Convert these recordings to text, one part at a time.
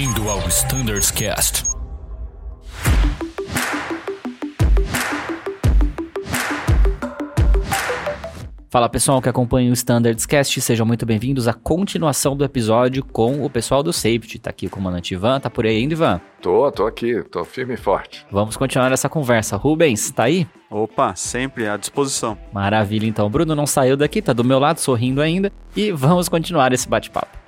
Bem-vindo ao Standards Cast. Fala pessoal que acompanha o Standards Cast, sejam muito bem-vindos à continuação do episódio com o pessoal do Safety. Tá aqui o comandante Ivan, tá por aí ainda, Ivan? Tô, tô aqui, tô firme e forte. Vamos continuar essa conversa. Rubens, tá aí? Opa, sempre à disposição. Maravilha, então. O Bruno não saiu daqui, tá do meu lado, sorrindo ainda. E vamos continuar esse bate-papo.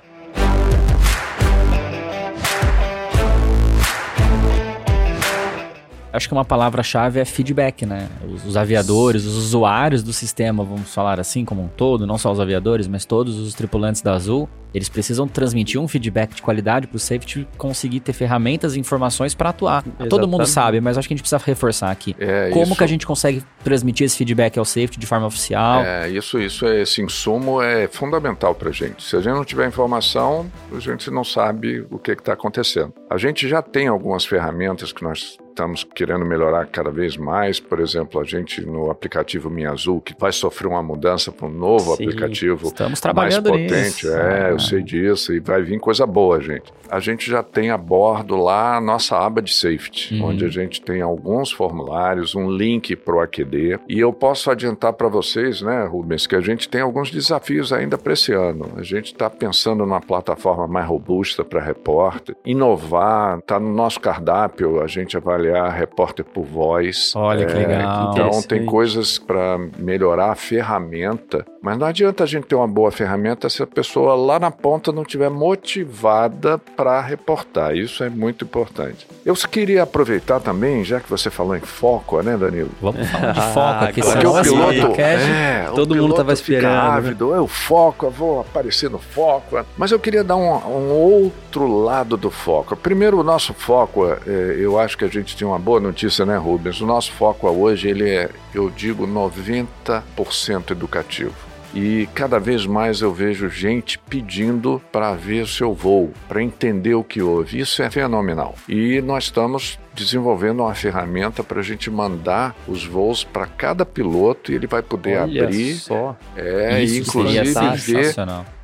Acho que uma palavra-chave é feedback, né? Os, os, aviadores, os usuários do sistema, vamos falar assim como um todo, não só os aviadores, mas todos os tripulantes da Azul, eles precisam transmitir um feedback de qualidade para o safety conseguir ter ferramentas e informações para atuar. Exatamente. Todo mundo sabe, mas acho que a gente precisa reforçar aqui. É, Como isso... que a gente consegue transmitir esse feedback ao safety de forma oficial? É, isso, isso, esse insumo é fundamental para a gente. Se a gente não tiver informação, a gente não sabe o que está acontecendo. A gente já tem algumas ferramentas que nós estamos querendo melhorar cada vez mais. Por exemplo, a gente no aplicativo Minha Azul, que vai sofrer uma mudança para um novo Sim, aplicativo estamos trabalhando mais potente. Nisso. É, eu sei disso e vai vir coisa boa, gente. A gente já tem a bordo lá a nossa aba de safety, uhum. onde a gente tem alguns formulários, um link para o AQD. E eu posso adiantar para vocês, né, Rubens, que a gente tem alguns desafios ainda para esse ano. A gente está pensando numa plataforma mais robusta para repórter, inovar, está no nosso cardápio, a gente avaliar avaliar repórter por voz. Olha é, que legal. Então tem coisas para melhorar a ferramenta, mas não adianta a gente ter uma boa ferramenta se a pessoa lá na ponta não tiver motivada para reportar. Isso é muito importante. Eu queria aproveitar também, já que você falou em foco, né, Danilo? Vamos falar de foco aqui, porque o piloto, é, todo o mundo estava esperando. Fica né? ávido, né? eu foco, eu vou aparecer no foco. Mas eu queria dar um, um outro lado do foco. Primeiro, o nosso foco, é, eu acho que a gente tinha uma boa notícia, né, Rubens? O nosso foco hoje, ele é, eu digo, 90% educativo. E cada vez mais eu vejo gente pedindo para ver o seu voo, para entender o que houve. Isso é fenomenal. E nós estamos desenvolvendo uma ferramenta para a gente mandar os voos para cada piloto e ele vai poder Olha abrir. Só. É, Isso inclusive ver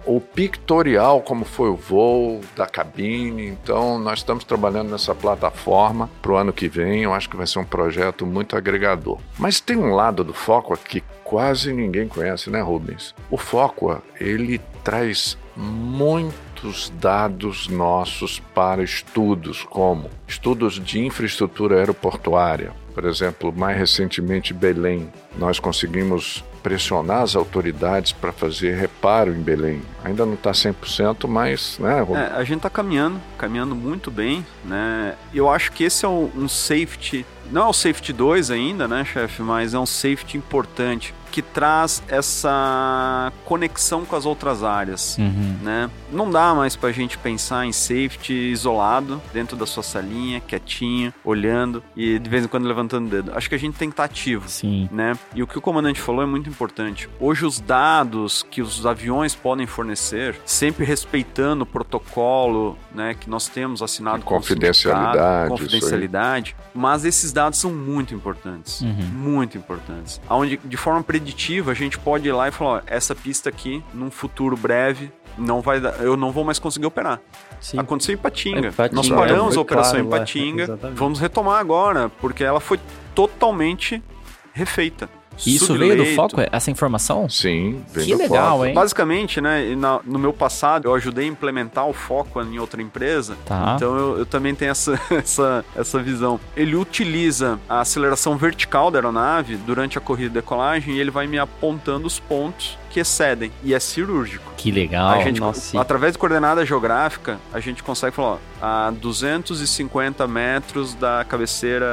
o pictorial, como foi o voo da cabine. Então, nós estamos trabalhando nessa plataforma para o ano que vem. Eu acho que vai ser um projeto muito agregador. Mas tem um lado do Foco que quase ninguém conhece, né, Rubens? O Foco, ele traz muitos dados nossos para estudos, como estudos de infraestrutura aeroportuária. Por exemplo, mais recentemente, Belém, nós conseguimos pressionar as autoridades para fazer reparo em Belém. Ainda não está 100%, mas... Né, é, a gente está caminhando, caminhando muito bem. Né? Eu acho que esse é um safety... Não é o safety 2 ainda, né, chefe? Mas é um safety importante que traz essa conexão com as outras áreas, uhum. né? Não dá mais para a gente pensar em safety isolado dentro da sua salinha, quietinho, olhando e de vez em quando levantando o dedo. Acho que a gente tem que estar tá ativo, Sim. né? E o que o comandante falou é muito importante. Hoje os dados que os aviões podem fornecer, sempre respeitando o protocolo, né, que nós temos assinado com confidencialidade, confidencialidade, mas esses dados são muito importantes, uhum. muito importantes. Aonde de forma preditiva, a gente pode ir lá e falar: ó, essa pista aqui, num futuro breve, não vai dar, eu não vou mais conseguir operar. Sim. Aconteceu em Patinga. Patinga. Nós paramos é, a operação claro, em Patinga. É, vamos retomar agora, porque ela foi totalmente refeita. Isso veio do foco, essa informação? Sim, veio que do legal, foco. hein? Basicamente, né, na, no meu passado, eu ajudei a implementar o foco em outra empresa. Tá. Então eu, eu também tenho essa, essa, essa visão. Ele utiliza a aceleração vertical da aeronave durante a corrida de decolagem e ele vai me apontando os pontos que excedem e é cirúrgico. Que legal. A gente, Nossa. através de coordenada geográfica, a gente consegue falar, ó, a 250 metros da cabeceira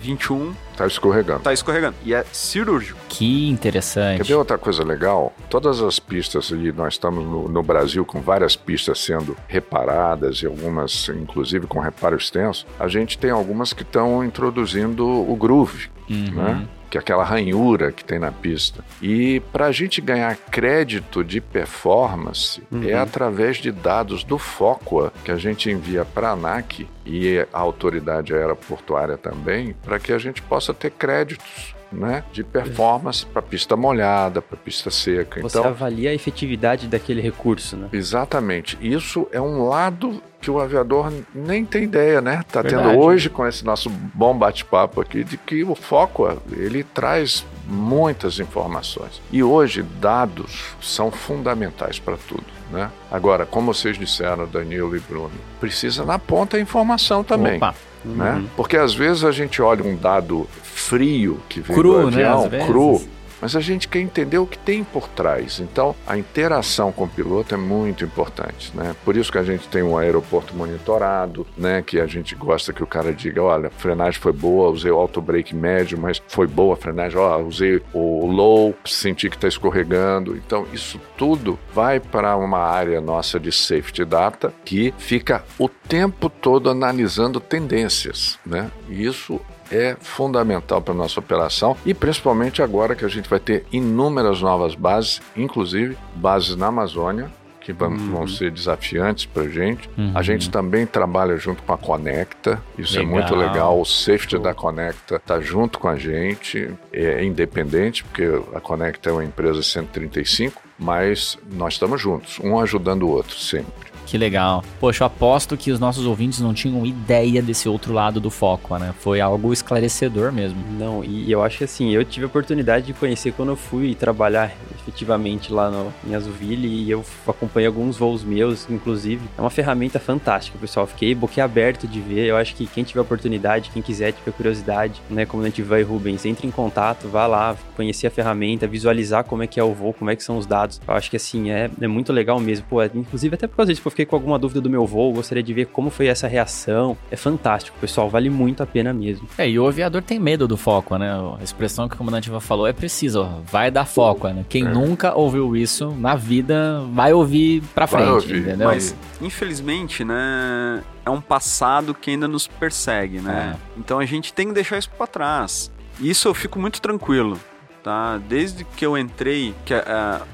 21 Tá escorregando. Tá escorregando. E é cirúrgico. Que interessante. Quer ver outra coisa legal? Todas as pistas, e nós estamos no, no, Brasil com várias pistas sendo reparadas e algumas, inclusive, com reparo extenso, a gente tem algumas que estão introduzindo o groove, uhum. né? Que é aquela ranhura que tem na pista. E para a gente ganhar crédito de performance é uhum. é através de dados do FOCUA que a gente envia para a ANAC e a autoridade aeroportuária também, para que a gente possa ter créditos né, de performance para pista molhada, para pista seca. Você então, avalia a efetividade daquele recurso, né? Exatamente. Isso é um lado que o aviador nem tem ideia, né? Tá Verdade. tendo hoje com esse nosso bom bate-papo aqui de que o foco ele traz muitas informações. E hoje dados são fundamentais para tudo, né? Agora, como vocês disseram, Danilo e Bruno, precisa na ponta a informação também. Opa. Né? Uhum. Porque às vezes a gente olha um dado frio que vem cru, do né, avião, né? cru, mas a gente quer entender o que tem por trás. Então, a interação com o piloto é muito importante, né? Por isso que a gente tem um aeroporto monitorado, né? Que a gente gosta que o cara diga, olha, a frenagem foi boa, usei o auto brake médio, mas foi boa a frenagem, ó, usei o low, senti que está escorregando. Então, isso tudo vai para uma área nossa de safety data que fica o tempo todo analisando tendências, né? E isso é fundamental para a nossa operação e principalmente agora que a gente vai ter inúmeras novas bases, inclusive bases na Amazônia, que vão, uhum. vão ser desafiantes para a gente. Uhum. A gente também trabalha junto com a Conecta, isso legal. é muito legal. O safety da Conecta está junto com a gente, é independente, porque a Conecta é uma empresa 135, mas nós estamos juntos, um ajudando o outro sempre. Que legal. Poxa, eu aposto que os nossos ouvintes não tinham ideia desse outro lado do foco, né? Foi algo esclarecedor mesmo. Não, e eu acho que assim, eu tive a oportunidade de conhecer quando eu fui trabalhar efetivamente lá no, em Azuville e eu acompanhei alguns voos meus, inclusive. É uma ferramenta fantástica, pessoal. Fiquei boquiaberto de ver. Eu acho que quem tiver oportunidade, quem quiser, tiver curiosidade, né, como a gente vai, Rubens, entre em contato, vá lá, conhecer a ferramenta, visualizar como é que é o voo, como é que são os dados. Eu acho que assim, é, é muito legal mesmo. Pô, é, inclusive até por causa disso, fiquei com alguma dúvida do meu voo, gostaria de ver como foi essa reação. É fantástico, pessoal, vale muito a pena mesmo. É, e o aviador tem medo do foco, né? A expressão que o comandante falou é precisa, ó, vai dar foco, né? Quem é. nunca ouviu isso na vida vai ouvir pra frente, ouvir. entendeu? Mas, infelizmente, né, é um passado que ainda nos persegue, né? É. Então a gente tem que deixar isso para trás. Isso eu fico muito tranquilo, tá? Desde que eu entrei, que uh,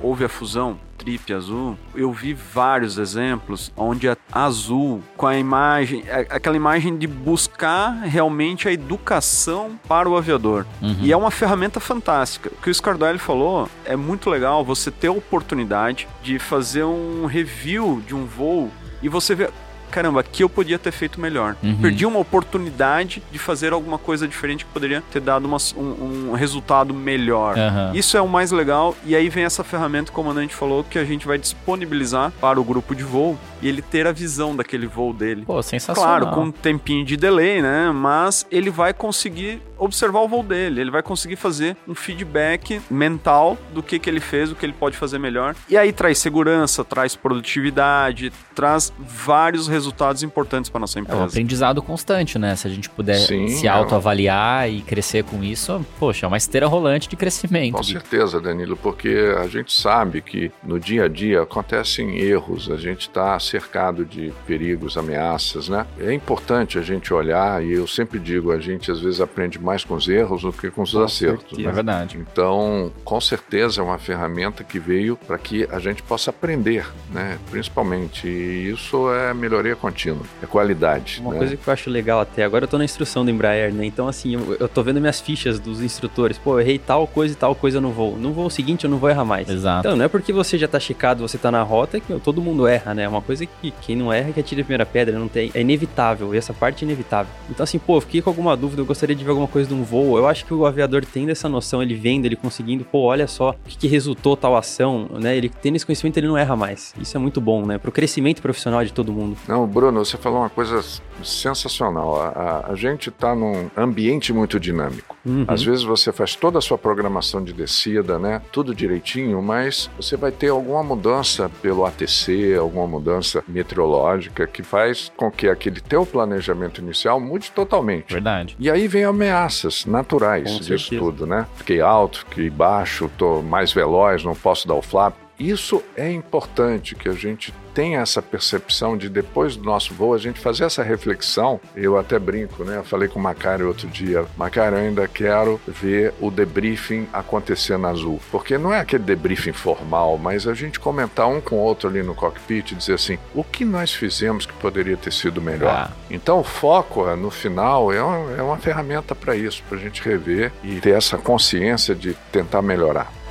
houve a fusão, Trip Azul, eu vi vários exemplos onde a Azul, com a imagem, aquela imagem de buscar realmente a educação para o aviador. Uhum. E é uma ferramenta fantástica. O que o Scardoelli falou é muito legal você ter a oportunidade de fazer um review de um voo e você ver caramba, aqui eu podia ter feito melhor. Uhum. Perdi uma oportunidade de fazer alguma coisa diferente que poderia ter dado uma, um, um, resultado melhor. Uhum. Isso é o mais legal. E aí vem essa ferramenta que o comandante falou que a gente vai disponibilizar para o grupo de voo e ele ter a visão daquele voo dele. Pô, sensacional. Claro, com um tempinho de delay, né? Mas ele vai conseguir observar o voo dele, ele vai conseguir fazer um feedback mental do que, que ele fez, o que ele pode fazer melhor. E aí traz segurança, traz produtividade, traz vários resultados importantes para nossa empresa. É um aprendizado constante, né? Se a gente puder Sim, se autoavaliar é... e crescer com isso, poxa, é uma esteira rolante de crescimento. Com certeza, Danilo, porque a gente sabe que no dia a dia acontecem erros, a gente está cercado de perigos, ameaças, né? É importante a gente olhar, e eu sempre digo, a gente às vezes aprende mais com os erros do que com os com acertos. Né? É verdade. Então, com certeza é uma ferramenta que veio para que a gente possa aprender, né? Principalmente. E isso é melhoria contínua, é qualidade. Uma né? coisa que eu acho legal até agora, eu tô na instrução do Embraer, né? Então, assim, eu, eu tô vendo minhas fichas dos instrutores. Pô, eu errei tal coisa e tal coisa no voo. No voo seguinte eu não vou errar mais. Exato. Então, não é porque você já tá checado, você tá na rota que todo mundo erra, né? É uma coisa que quem não erra é que atira a primeira pedra, não tem. É inevitável. E essa parte é inevitável. Então, assim, pô, eu fiquei com alguma dúvida, eu gostaria de ver alguma coisa de um voo, eu acho que o aviador tendo essa noção, ele vendo, ele conseguindo, pô, olha só o que, que resultou tal ação, né? Ele tendo esse conhecimento, ele não erra mais. Isso é muito bom, né? Pro crescimento profissional de todo mundo. Não, Bruno, você falou uma coisa sensacional. A, a, a gente está num ambiente muito dinâmico. Uhum. Às vezes você faz toda a sua programação de descida, né? Tudo direitinho, mas você vai ter alguma mudança pelo ATC, alguma mudança meteorológica que faz com que aquele teu planejamento inicial mude totalmente. Verdade. E aí vem ameaças naturais Com disso certeza. tudo, né? Fiquei alto, fiquei baixo, tô mais veloz, não posso dar o flap. Isso é importante que a gente tenha essa percepção de depois do nosso voo a gente fazer essa reflexão. Eu até brinco, né? Eu falei com o Macário outro dia, Macário, eu ainda quero ver o debriefing acontecer na Azul, porque não é aquele debriefing formal, mas a gente comentar um com o outro ali no cockpit e dizer assim, o que nós fizemos que poderia ter sido melhor. Ah. Então o foco no final é uma, é uma ferramenta para isso, para a gente rever e ter essa consciência de tentar melhorar.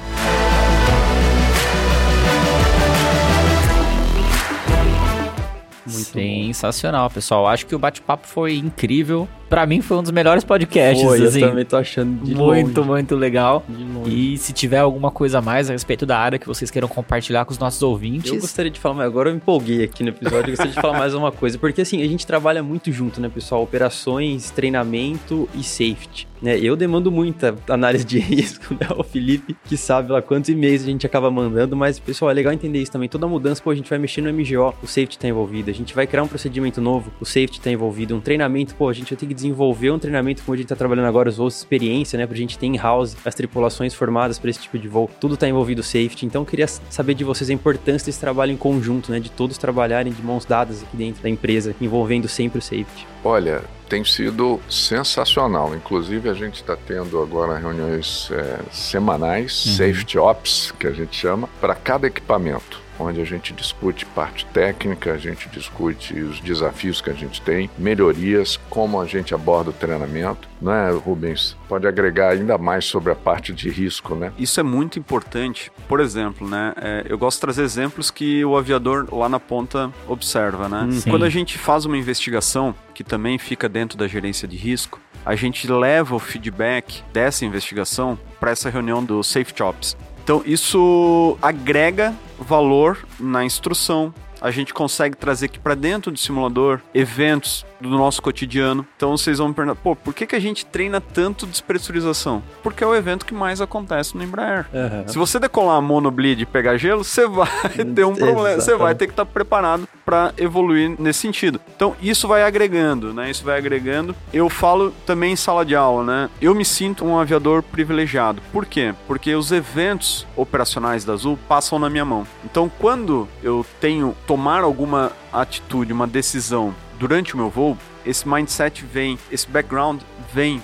Muito Sensacional, bom. pessoal. Acho que o bate-papo foi incrível. Para mim foi um dos melhores podcasts. Foi, assim. eu também tô achando de Muito, longe. muito legal. E se tiver alguma coisa a mais a respeito da área que vocês queiram compartilhar com os nossos ouvintes. Eu gostaria de falar, mas agora eu me empolguei aqui no episódio. Eu gostaria de falar mais uma coisa, porque assim, a gente trabalha muito junto, né, pessoal? Operações, treinamento e safety. Né, eu demando muita análise de risco, né? O Felipe, que sabe lá quantos e-mails a gente acaba mandando, mas, pessoal, é legal entender isso também. Toda mudança, pô, a gente vai mexer no MGO, o safety tá envolvido. A gente vai criar um procedimento novo, o safety tá envolvido. Um treinamento, pô, a gente vai ter que desenvolver um treinamento como a gente tá trabalhando agora, os voos de experiência, né? Pra gente ter in-house as tripulações formadas para esse tipo de voo. Tudo tá envolvido o safety. Então, eu queria saber de vocês a importância desse trabalho em conjunto, né? De todos trabalharem de mãos dadas aqui dentro da empresa, envolvendo sempre o safety. Olha, tem sido sensacional. Inclusive, a gente está tendo agora reuniões é, semanais, uhum. safety ops, que a gente chama, para cada equipamento onde a gente discute parte técnica, a gente discute os desafios que a gente tem, melhorias, como a gente aborda o treinamento, não é, Rubens? Pode agregar ainda mais sobre a parte de risco, né? Isso é muito importante. Por exemplo, né? É, eu gosto de trazer exemplos que o aviador lá na ponta observa, né? Sim. Quando a gente faz uma investigação, que também fica dentro da gerência de risco, a gente leva o feedback dessa investigação para essa reunião do Safe Ops. Então, isso agrega valor na instrução. A gente consegue trazer aqui para dentro do simulador eventos do nosso cotidiano. Então vocês vão me perguntar, pô, por que, que a gente treina tanto despressurização? Porque é o evento que mais acontece no Embraer. Uhum. Se você decolar a monobleed e pegar gelo, você vai ter um problema, você vai ter que estar tá preparado para evoluir nesse sentido. Então isso vai agregando, né? Isso vai agregando. Eu falo também em sala de aula, né? Eu me sinto um aviador privilegiado. Por quê? Porque os eventos operacionais da Azul passam na minha mão. Então quando eu tenho tomar alguma atitude, uma decisão durante o meu voo, esse mindset vem, esse background vem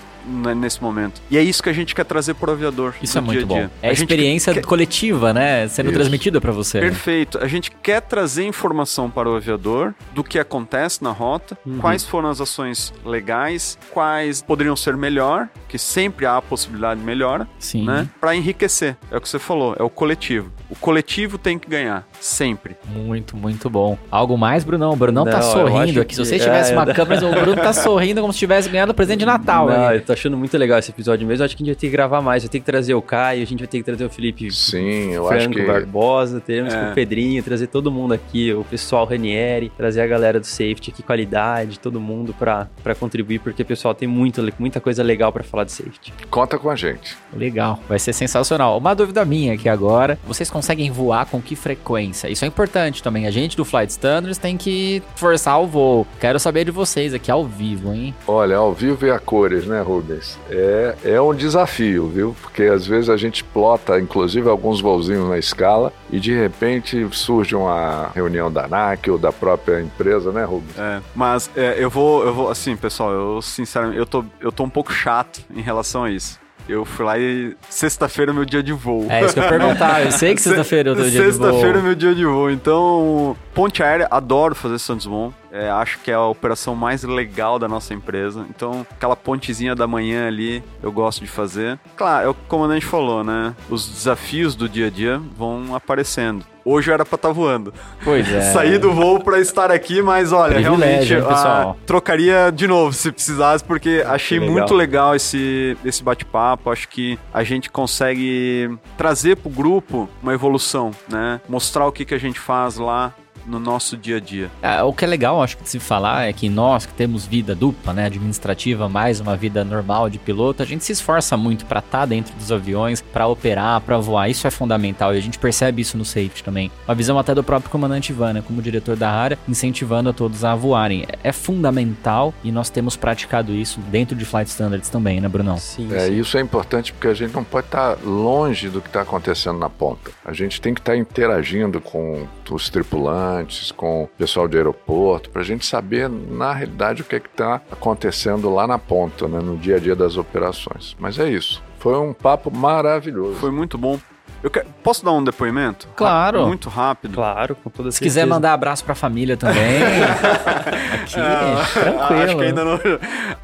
nesse momento. E é isso que a gente quer trazer pro aviador. Isso é muito dia bom. É a, a experiência quer... coletiva, né? Sendo isso. transmitida para você. Perfeito. A gente quer trazer informação para o aviador do que acontece na rota, uhum. quais foram as ações legais, quais poderiam ser melhor, que sempre há a possibilidade de melhora, Sim. né? Para enriquecer. É o que você falou, é o coletivo. O coletivo tem que ganhar, sempre. Muito, muito bom. Algo mais, Brunão? O Brunão tá Não, tá sorrindo aqui. Se você tivesse é, uma câmera, o Bruno tá sorrindo como se tivesse ganhado o presente de Natal. Não, ali. eu tô achando muito legal esse episódio mesmo. Acho que a gente vai ter que gravar mais. Vai ter que trazer o Caio, a gente vai ter que trazer o Felipe Sim, eu Franco acho que... Barbosa, teremos é. o Pedrinho, trazer todo mundo aqui, o pessoal Ranieri, trazer a galera do safety aqui, qualidade, todo mundo pra, pra contribuir, porque, pessoal, tem muito, muita coisa legal para falar de safety. Conta com a gente. Legal, vai ser sensacional. Uma dúvida minha aqui agora, vocês conseguem voar com que frequência? Isso é importante também. A gente do Flight Standards tem que forçar o voo. Quero saber de vocês aqui ao vivo, hein? Olha, ao vivo e a cores, né, Rubens? É, é um desafio, viu? Porque às vezes a gente plota, inclusive, alguns voozinhos na escala e de repente surge uma reunião da ANAC ou da própria empresa, né, Rubens? É, mas é, eu vou, eu vou, assim, pessoal, eu sinceramente, eu tô, eu tô um pouco chato em relação a isso. Eu fui lá e sexta-feira é meu dia de voo. É isso que eu ia perguntar. Eu sei que sexta-feira é o teu dia de voo. Sexta-feira é meu dia de voo. Então, ponte aérea, adoro fazer Santos Dumont. É, acho que é a operação mais legal da nossa empresa. Então, aquela pontezinha da manhã ali, eu gosto de fazer. Claro, é o que o comandante falou, né? Os desafios do dia a dia vão aparecendo. Hoje eu era pra estar tá voando. Pois é. Saí do voo pra estar aqui, mas olha, realmente ah, trocaria de novo se precisasse, porque achei legal. muito legal esse, esse bate-papo. Acho que a gente consegue trazer pro grupo uma evolução, né? Mostrar o que, que a gente faz lá no nosso dia a dia. É, o que é legal, acho que de se falar é que nós que temos vida dupla, né, administrativa, mais uma vida normal de piloto, a gente se esforça muito para estar tá dentro dos aviões, para operar, para voar. Isso é fundamental e a gente percebe isso no safety também. Uma visão até do próprio comandante Ivan, né, como diretor da área, incentivando a todos a voarem. É fundamental e nós temos praticado isso dentro de flight standards também, né, Brunão? Sim. É, sim. isso é importante porque a gente não pode estar tá longe do que está acontecendo na ponta. A gente tem que estar tá interagindo com os tripulantes com o pessoal de aeroporto, para a gente saber, na realidade, o que é está acontecendo lá na ponta, né, no dia a dia das operações. Mas é isso. Foi um papo maravilhoso. Foi muito bom. Eu quero, posso dar um depoimento? Claro. Muito rápido. Claro, com toda Se quiser mandar abraço pra família também. aqui, ah, tranquilo. Acho que ainda não.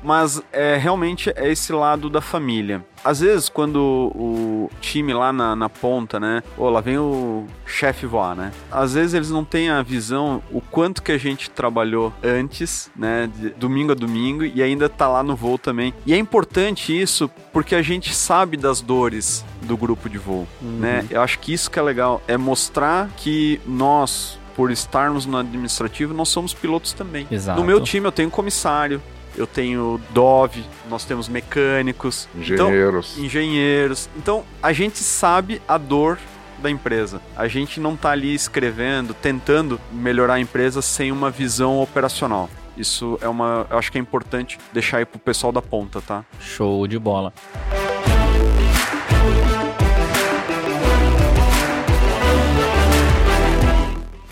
Mas é, realmente é esse lado da família. Às vezes, quando o time lá na, na ponta, né? Ou lá vem o chefe voar, né? Às vezes eles não têm a visão o quanto que a gente trabalhou antes, né? De domingo a domingo e ainda tá lá no voo também. E é importante isso porque a gente sabe das dores do grupo de voo, uhum. né? Eu acho que isso que é legal, é mostrar que nós, por estarmos no administrativo, nós somos pilotos também. Exato. No meu time eu tenho comissário, eu tenho Dove, nós temos mecânicos, engenheiros. Então, engenheiros. Então a gente sabe a dor da empresa. A gente não está ali escrevendo, tentando melhorar a empresa sem uma visão operacional. Isso é uma, eu acho que é importante deixar aí pro pessoal da ponta, tá? Show de bola.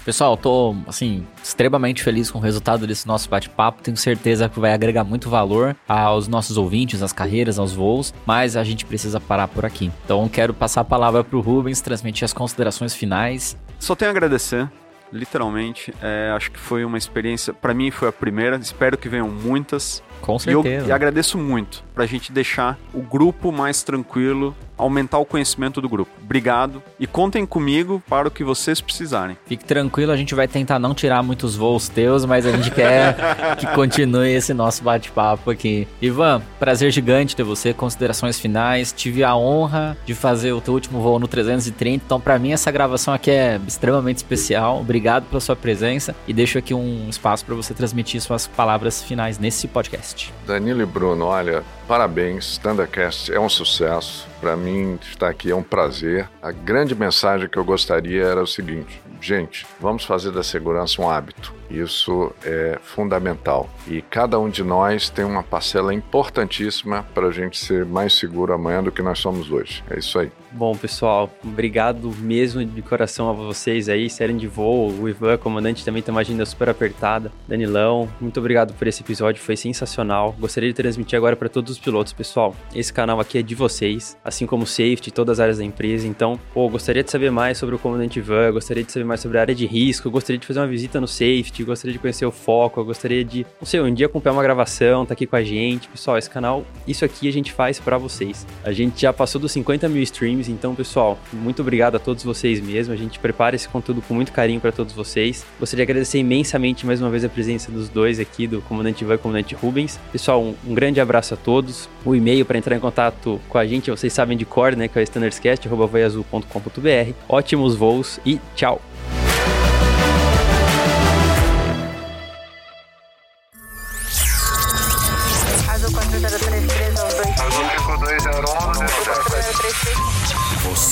Pessoal, tô, assim, extremamente feliz com o resultado desse nosso bate-papo. Tenho certeza que vai agregar muito valor aos nossos ouvintes, às carreiras, aos voos, mas a gente precisa parar por aqui. Então, quero passar a palavra para o Rubens, transmitir as considerações finais. Só tenho a agradecer, literalmente. É, acho que foi uma experiência, para mim foi a primeira, espero que venham muitas. Com certeza. E eu e agradeço muito para a gente deixar o grupo mais tranquilo, aumentar o conhecimento do grupo. Obrigado e contem comigo para o que vocês precisarem. Fique tranquilo, a gente vai tentar não tirar muitos voos teus, mas a gente quer que continue esse nosso bate-papo aqui. Ivan, prazer gigante ter você, considerações finais. Tive a honra de fazer o teu último voo no 330, então para mim essa gravação aqui é extremamente especial. Obrigado pela sua presença e deixo aqui um espaço para você transmitir suas palavras finais nesse podcast. Danilo e Bruno, olha, parabéns, Thundercast é um sucesso. Para mim, estar aqui é um prazer. A grande mensagem que eu gostaria era o seguinte: gente, vamos fazer da segurança um hábito. Isso é fundamental. E cada um de nós tem uma parcela importantíssima para a gente ser mais seguro amanhã do que nós somos hoje. É isso aí. Bom, pessoal, obrigado mesmo de coração a vocês aí, série de voo, o Ivan, comandante, também tem uma agenda super apertada. Danilão, muito obrigado por esse episódio, foi sensacional. Gostaria de transmitir agora para todos os pilotos, pessoal. Esse canal aqui é de vocês, assim como o safety, todas as áreas da empresa. Então, pô, gostaria de saber mais sobre o comandante Ivan, gostaria de saber mais sobre a área de risco, gostaria de fazer uma visita no safety, gostaria de conhecer o foco, eu gostaria de, não sei, um dia acompanhar uma gravação, tá aqui com a gente. Pessoal, esse canal, isso aqui a gente faz para vocês. A gente já passou dos 50 mil streams, então, pessoal, muito obrigado a todos vocês mesmo. A gente prepara esse conteúdo com muito carinho para todos vocês. Gostaria de agradecer imensamente mais uma vez a presença dos dois aqui, do comandante Ivan e comandante Rubens. Pessoal, um, um grande abraço a todos. O e-mail para entrar em contato com a gente, vocês sabem de cor, né, que é o standardscast.com.br. Ótimos voos e tchau!